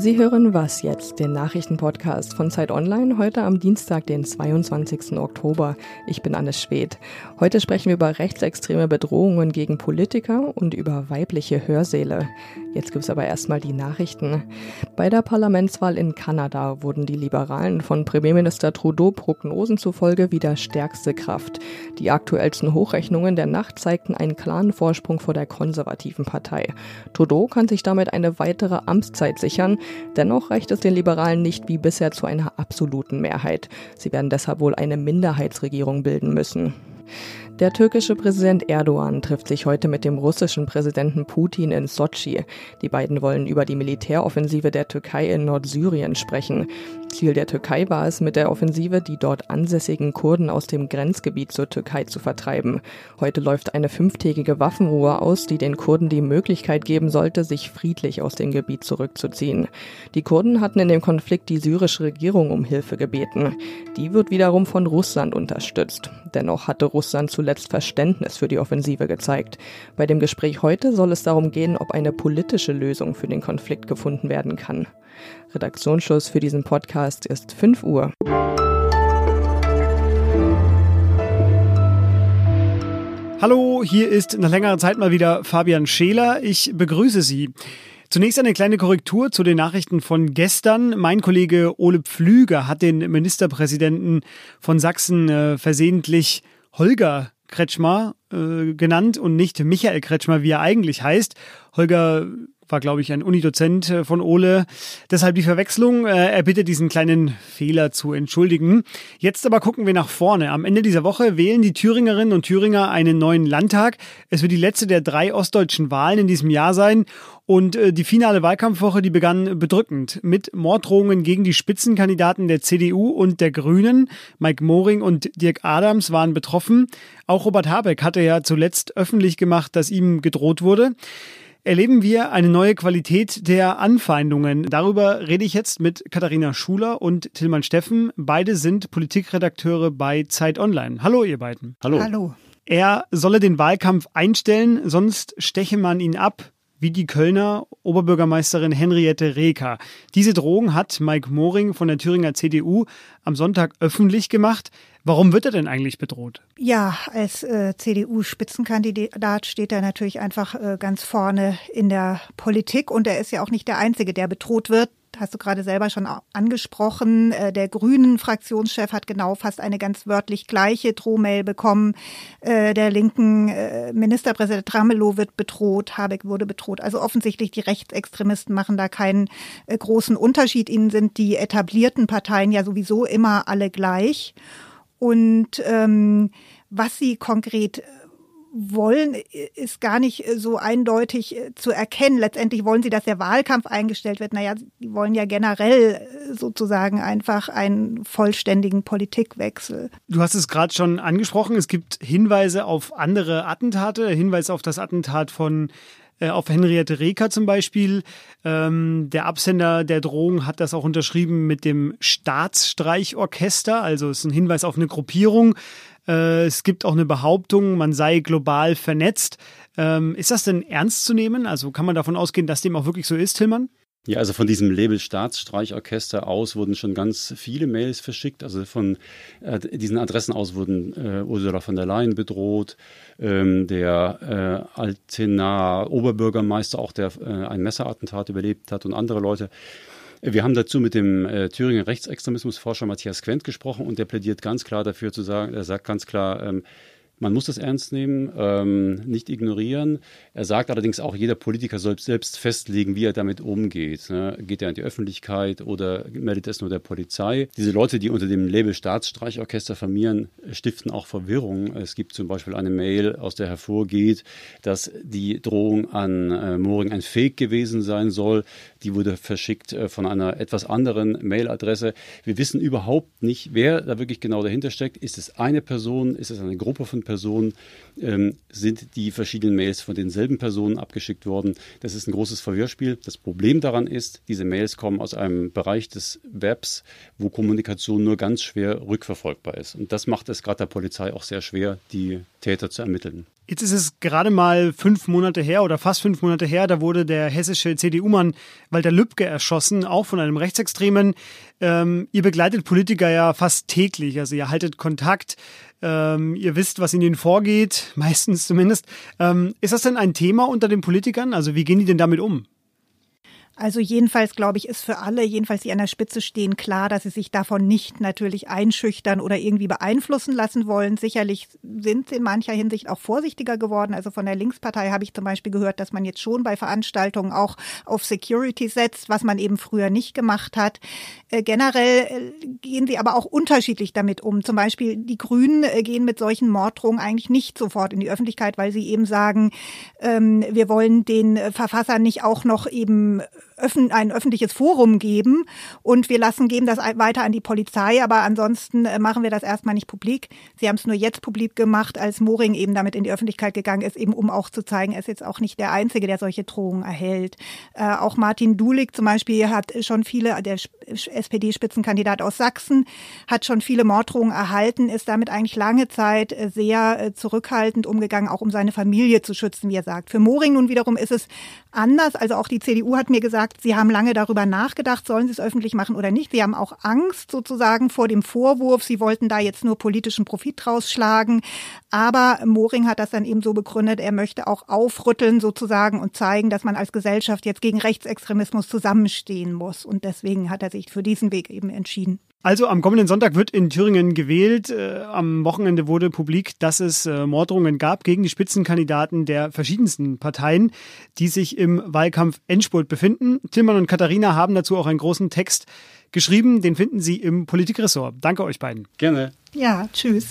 Sie hören Was jetzt, den Nachrichtenpodcast von Zeit Online, heute am Dienstag, den 22. Oktober. Ich bin Anne Schwedt. Heute sprechen wir über rechtsextreme Bedrohungen gegen Politiker und über weibliche Hörsäle. Jetzt gibt es aber erstmal die Nachrichten. Bei der Parlamentswahl in Kanada wurden die Liberalen von Premierminister Trudeau Prognosen zufolge wieder stärkste Kraft. Die aktuellsten Hochrechnungen der Nacht zeigten einen klaren Vorsprung vor der konservativen Partei. Trudeau kann sich damit eine weitere Amtszeit sichern. Dennoch reicht es den Liberalen nicht wie bisher zu einer absoluten Mehrheit. Sie werden deshalb wohl eine Minderheitsregierung bilden müssen. Der türkische Präsident Erdogan trifft sich heute mit dem russischen Präsidenten Putin in Sochi. Die beiden wollen über die Militäroffensive der Türkei in Nordsyrien sprechen. Ziel der Türkei war es, mit der Offensive die dort ansässigen Kurden aus dem Grenzgebiet zur Türkei zu vertreiben. Heute läuft eine fünftägige Waffenruhe aus, die den Kurden die Möglichkeit geben sollte, sich friedlich aus dem Gebiet zurückzuziehen. Die Kurden hatten in dem Konflikt die syrische Regierung um Hilfe gebeten. Die wird wiederum von Russland unterstützt. Dennoch hatte Russland zuletzt Verständnis für die Offensive gezeigt. Bei dem Gespräch heute soll es darum gehen, ob eine politische Lösung für den Konflikt gefunden werden kann. Redaktionsschluss für diesen Podcast ist 5 Uhr. Hallo, hier ist nach längerer Zeit mal wieder Fabian Scheler. Ich begrüße Sie. Zunächst eine kleine Korrektur zu den Nachrichten von gestern. Mein Kollege Ole Pflüger hat den Ministerpräsidenten von Sachsen äh, versehentlich Holger Kretschmer äh, genannt und nicht Michael Kretschmer, wie er eigentlich heißt. Holger war, glaube ich, ein Unidozent äh, von Ole. Deshalb die Verwechslung. Äh, er bittet diesen kleinen Fehler zu entschuldigen. Jetzt aber gucken wir nach vorne. Am Ende dieser Woche wählen die Thüringerinnen und Thüringer einen neuen Landtag. Es wird die letzte der drei ostdeutschen Wahlen in diesem Jahr sein. Und äh, die finale Wahlkampfwoche, die begann bedrückend mit Morddrohungen gegen die Spitzenkandidaten der CDU und der Grünen. Mike Moring und Dirk Adams waren betroffen. Auch Robert Habeck hatte ja zuletzt öffentlich gemacht, dass ihm gedroht wurde erleben wir eine neue Qualität der Anfeindungen. Darüber rede ich jetzt mit Katharina Schuler und Tillmann Steffen. Beide sind Politikredakteure bei Zeit Online. Hallo, ihr beiden. Hallo. Hallo. Er solle den Wahlkampf einstellen, sonst steche man ihn ab wie die Kölner Oberbürgermeisterin Henriette Reker. Diese Drohung hat Mike Moring von der Thüringer CDU am Sonntag öffentlich gemacht. Warum wird er denn eigentlich bedroht? Ja, als äh, CDU-Spitzenkandidat steht er natürlich einfach äh, ganz vorne in der Politik und er ist ja auch nicht der Einzige, der bedroht wird hast du gerade selber schon angesprochen. Äh, der grünen Fraktionschef hat genau fast eine ganz wörtlich gleiche Drohmail bekommen. Äh, der linken äh, Ministerpräsident Ramelow wird bedroht, Habeck wurde bedroht. Also offensichtlich die Rechtsextremisten machen da keinen großen Unterschied. Ihnen sind die etablierten Parteien ja sowieso immer alle gleich. Und ähm, was sie konkret wollen, ist gar nicht so eindeutig äh, zu erkennen. Letztendlich wollen sie, dass der Wahlkampf eingestellt wird. Naja, sie wollen ja generell äh, sozusagen einfach einen vollständigen Politikwechsel. Du hast es gerade schon angesprochen. Es gibt Hinweise auf andere Attentate. Hinweis auf das Attentat von äh, auf Henriette Reker zum Beispiel. Ähm, der Absender der Drohung hat das auch unterschrieben mit dem Staatsstreichorchester. Also es ist ein Hinweis auf eine Gruppierung. Äh, es gibt auch eine Behauptung, man sei global vernetzt. Ähm, ist das denn ernst zu nehmen? Also kann man davon ausgehen, dass dem auch wirklich so ist, Tillmann? Ja, also von diesem Label Staatsstreichorchester aus wurden schon ganz viele Mails verschickt. Also von äh, diesen Adressen aus wurden äh, Ursula von der Leyen bedroht, ähm, der äh, Altenaer Oberbürgermeister, auch der äh, ein Messerattentat überlebt hat und andere Leute. Wir haben dazu mit dem äh, Thüringer Rechtsextremismusforscher Matthias Quent gesprochen und der plädiert ganz klar dafür zu sagen, er sagt ganz klar, ähm, man muss das ernst nehmen, ähm, nicht ignorieren. Er sagt allerdings auch, jeder Politiker soll selbst festlegen, wie er damit umgeht. Ne? Geht er an die Öffentlichkeit oder meldet es nur der Polizei? Diese Leute, die unter dem Label Staatsstreichorchester firmieren, stiften auch Verwirrung. Es gibt zum Beispiel eine Mail, aus der hervorgeht, dass die Drohung an äh, Moring ein Fake gewesen sein soll. Die wurde verschickt äh, von einer etwas anderen Mailadresse. Wir wissen überhaupt nicht, wer da wirklich genau dahinter steckt. Ist es eine Person? Ist es eine Gruppe von Personen? Ähm, sind die verschiedenen Mails von denselben Personen abgeschickt worden? Das ist ein großes Verhörspiel. Das Problem daran ist, diese Mails kommen aus einem Bereich des Webs, wo Kommunikation nur ganz schwer rückverfolgbar ist. Und das macht es gerade der Polizei auch sehr schwer, die Täter zu ermitteln. Jetzt ist es gerade mal fünf Monate her oder fast fünf Monate her, da wurde der hessische CDU-Mann Walter Lübcke erschossen, auch von einem Rechtsextremen. Ähm, ihr begleitet Politiker ja fast täglich, also ihr haltet Kontakt, ähm, ihr wisst, was in ihnen vorgeht, meistens zumindest. Ähm, ist das denn ein Thema unter den Politikern? Also wie gehen die denn damit um? Also jedenfalls, glaube ich, ist für alle, jedenfalls die an der Spitze stehen, klar, dass sie sich davon nicht natürlich einschüchtern oder irgendwie beeinflussen lassen wollen. Sicherlich sind sie in mancher Hinsicht auch vorsichtiger geworden. Also von der Linkspartei habe ich zum Beispiel gehört, dass man jetzt schon bei Veranstaltungen auch auf Security setzt, was man eben früher nicht gemacht hat. Äh, generell äh, gehen sie aber auch unterschiedlich damit um. Zum Beispiel die Grünen äh, gehen mit solchen Morddrohungen eigentlich nicht sofort in die Öffentlichkeit, weil sie eben sagen, ähm, wir wollen den Verfassern nicht auch noch eben ein öffentliches Forum geben und wir lassen, geben das weiter an die Polizei, aber ansonsten äh, machen wir das erstmal nicht publik. Sie haben es nur jetzt publik gemacht, als Moring eben damit in die Öffentlichkeit gegangen ist, eben um auch zu zeigen, er ist jetzt auch nicht der Einzige, der solche Drohungen erhält. Äh, auch Martin Dulig zum Beispiel hat schon viele, der SPD-Spitzenkandidat aus Sachsen, hat schon viele Morddrohungen erhalten, ist damit eigentlich lange Zeit äh, sehr äh, zurückhaltend umgegangen, auch um seine Familie zu schützen, wie er sagt. Für Moring nun wiederum ist es anders. Also auch die CDU hat mir gesagt, gesagt, Sie haben lange darüber nachgedacht, sollen Sie es öffentlich machen oder nicht. Sie haben auch Angst sozusagen vor dem Vorwurf, Sie wollten da jetzt nur politischen Profit rausschlagen. Aber Moring hat das dann eben so begründet, er möchte auch aufrütteln sozusagen und zeigen, dass man als Gesellschaft jetzt gegen Rechtsextremismus zusammenstehen muss. Und deswegen hat er sich für diesen Weg eben entschieden. Also am kommenden Sonntag wird in Thüringen gewählt. Äh, am Wochenende wurde publik, dass es äh, Morddrohungen gab gegen die Spitzenkandidaten der verschiedensten Parteien, die sich im Wahlkampf Endspurt befinden. Tillmann und Katharina haben dazu auch einen großen Text geschrieben. Den finden Sie im Politikressort. Danke euch beiden. Gerne. Ja, tschüss.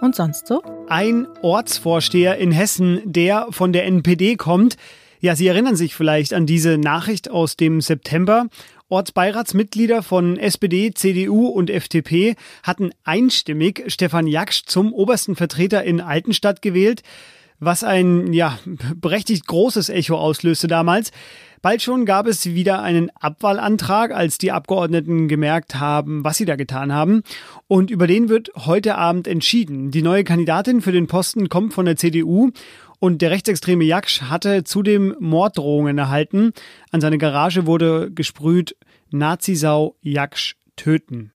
Und sonst so? Ein Ortsvorsteher in Hessen, der von der NPD kommt, ja, Sie erinnern sich vielleicht an diese Nachricht aus dem September. Ortsbeiratsmitglieder von SPD, CDU und FDP hatten einstimmig Stefan Jaksch zum obersten Vertreter in Altenstadt gewählt, was ein, ja, berechtigt großes Echo auslöste damals. Bald schon gab es wieder einen Abwahlantrag, als die Abgeordneten gemerkt haben, was sie da getan haben. Und über den wird heute Abend entschieden. Die neue Kandidatin für den Posten kommt von der CDU und der rechtsextreme Jaksch hatte zudem Morddrohungen erhalten. An seine Garage wurde gesprüht Nazisau Jaksch töten.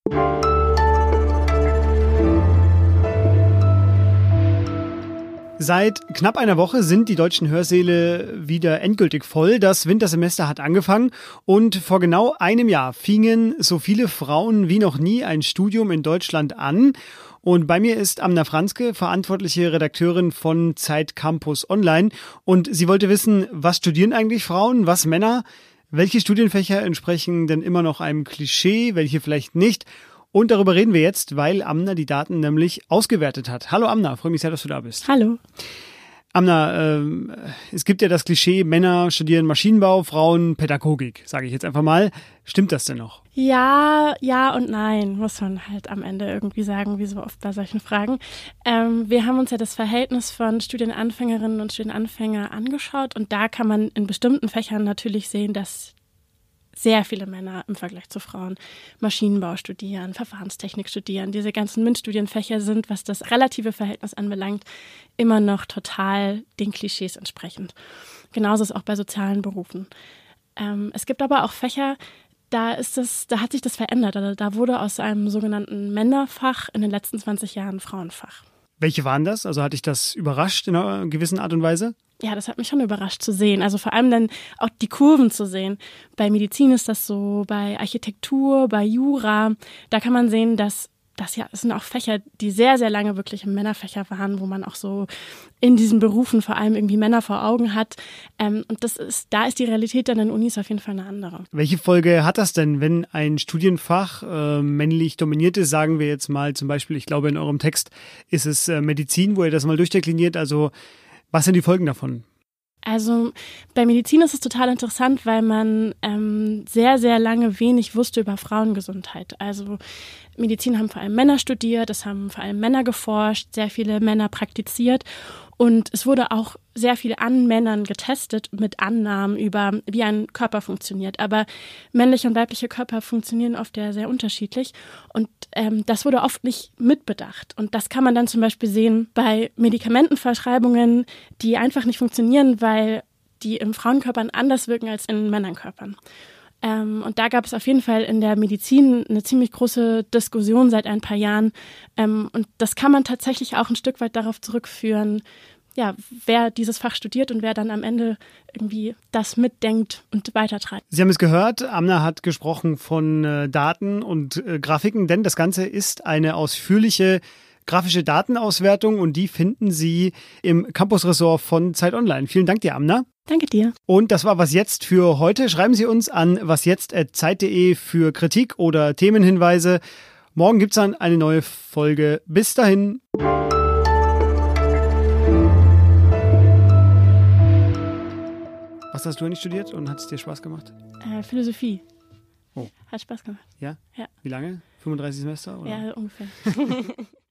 Seit knapp einer Woche sind die deutschen Hörsäle wieder endgültig voll. Das Wintersemester hat angefangen und vor genau einem Jahr fingen so viele Frauen wie noch nie ein Studium in Deutschland an. Und bei mir ist Amna Franzke, verantwortliche Redakteurin von Zeit Campus Online. Und sie wollte wissen, was studieren eigentlich Frauen, was Männer? Welche Studienfächer entsprechen denn immer noch einem Klischee, welche vielleicht nicht? Und darüber reden wir jetzt, weil Amna die Daten nämlich ausgewertet hat. Hallo Amna, freue mich sehr, dass du da bist. Hallo. Amna, äh, es gibt ja das Klischee, Männer studieren Maschinenbau, Frauen Pädagogik, sage ich jetzt einfach mal. Stimmt das denn noch? Ja, ja und nein, muss man halt am Ende irgendwie sagen, wie so oft bei solchen Fragen. Ähm, wir haben uns ja das Verhältnis von Studienanfängerinnen und Studienanfänger angeschaut und da kann man in bestimmten Fächern natürlich sehen, dass sehr viele Männer im Vergleich zu Frauen Maschinenbau studieren, Verfahrenstechnik studieren. Diese ganzen MINT-Studienfächer sind, was das relative Verhältnis anbelangt, immer noch total den Klischees entsprechend. Genauso ist es auch bei sozialen Berufen. Ähm, es gibt aber auch Fächer, da ist das, da hat sich das verändert. Also da wurde aus einem sogenannten Männerfach in den letzten 20 Jahren Frauenfach. Welche waren das? Also hatte ich das überrascht in einer gewissen Art und Weise? Ja, das hat mich schon überrascht zu sehen. Also vor allem dann auch die Kurven zu sehen. Bei Medizin ist das so, bei Architektur, bei Jura. Da kann man sehen, dass das ja, es sind auch Fächer, die sehr, sehr lange wirklich Männerfächer waren, wo man auch so in diesen Berufen vor allem irgendwie Männer vor Augen hat. Ähm, und das ist, da ist die Realität dann in Unis auf jeden Fall eine andere. Welche Folge hat das denn, wenn ein Studienfach äh, männlich dominiert ist? Sagen wir jetzt mal zum Beispiel, ich glaube in eurem Text ist es äh, Medizin, wo ihr das mal durchdekliniert. Also was sind die Folgen davon? Also bei Medizin ist es total interessant, weil man ähm, sehr, sehr lange wenig wusste über Frauengesundheit. Also Medizin haben vor allem Männer studiert, es haben vor allem Männer geforscht, sehr viele Männer praktiziert. Und es wurde auch sehr viel an Männern getestet mit Annahmen über, wie ein Körper funktioniert. Aber männliche und weibliche Körper funktionieren oft ja sehr unterschiedlich. Und ähm, das wurde oft nicht mitbedacht. Und das kann man dann zum Beispiel sehen bei Medikamentenverschreibungen, die einfach nicht funktionieren, weil die im Frauenkörpern anders wirken als in Männerkörpern. Ähm, und da gab es auf jeden Fall in der Medizin eine ziemlich große Diskussion seit ein paar Jahren. Ähm, und das kann man tatsächlich auch ein Stück weit darauf zurückführen, ja, wer dieses Fach studiert und wer dann am Ende irgendwie das mitdenkt und weitertreibt. Sie haben es gehört, Amna hat gesprochen von äh, Daten und äh, Grafiken, denn das Ganze ist eine ausführliche grafische Datenauswertung und die finden Sie im Campus-Ressort von Zeit Online. Vielen Dank dir, Amna. Danke dir. Und das war was jetzt für heute. Schreiben Sie uns an wasjetzt.zeit.de für Kritik oder Themenhinweise. Morgen gibt es dann eine neue Folge. Bis dahin. Was hast du eigentlich studiert und hat es dir Spaß gemacht? Äh, Philosophie. Oh. Hat Spaß gemacht. Ja? Ja. Wie lange? 35 Semester? Oder? Ja, ungefähr.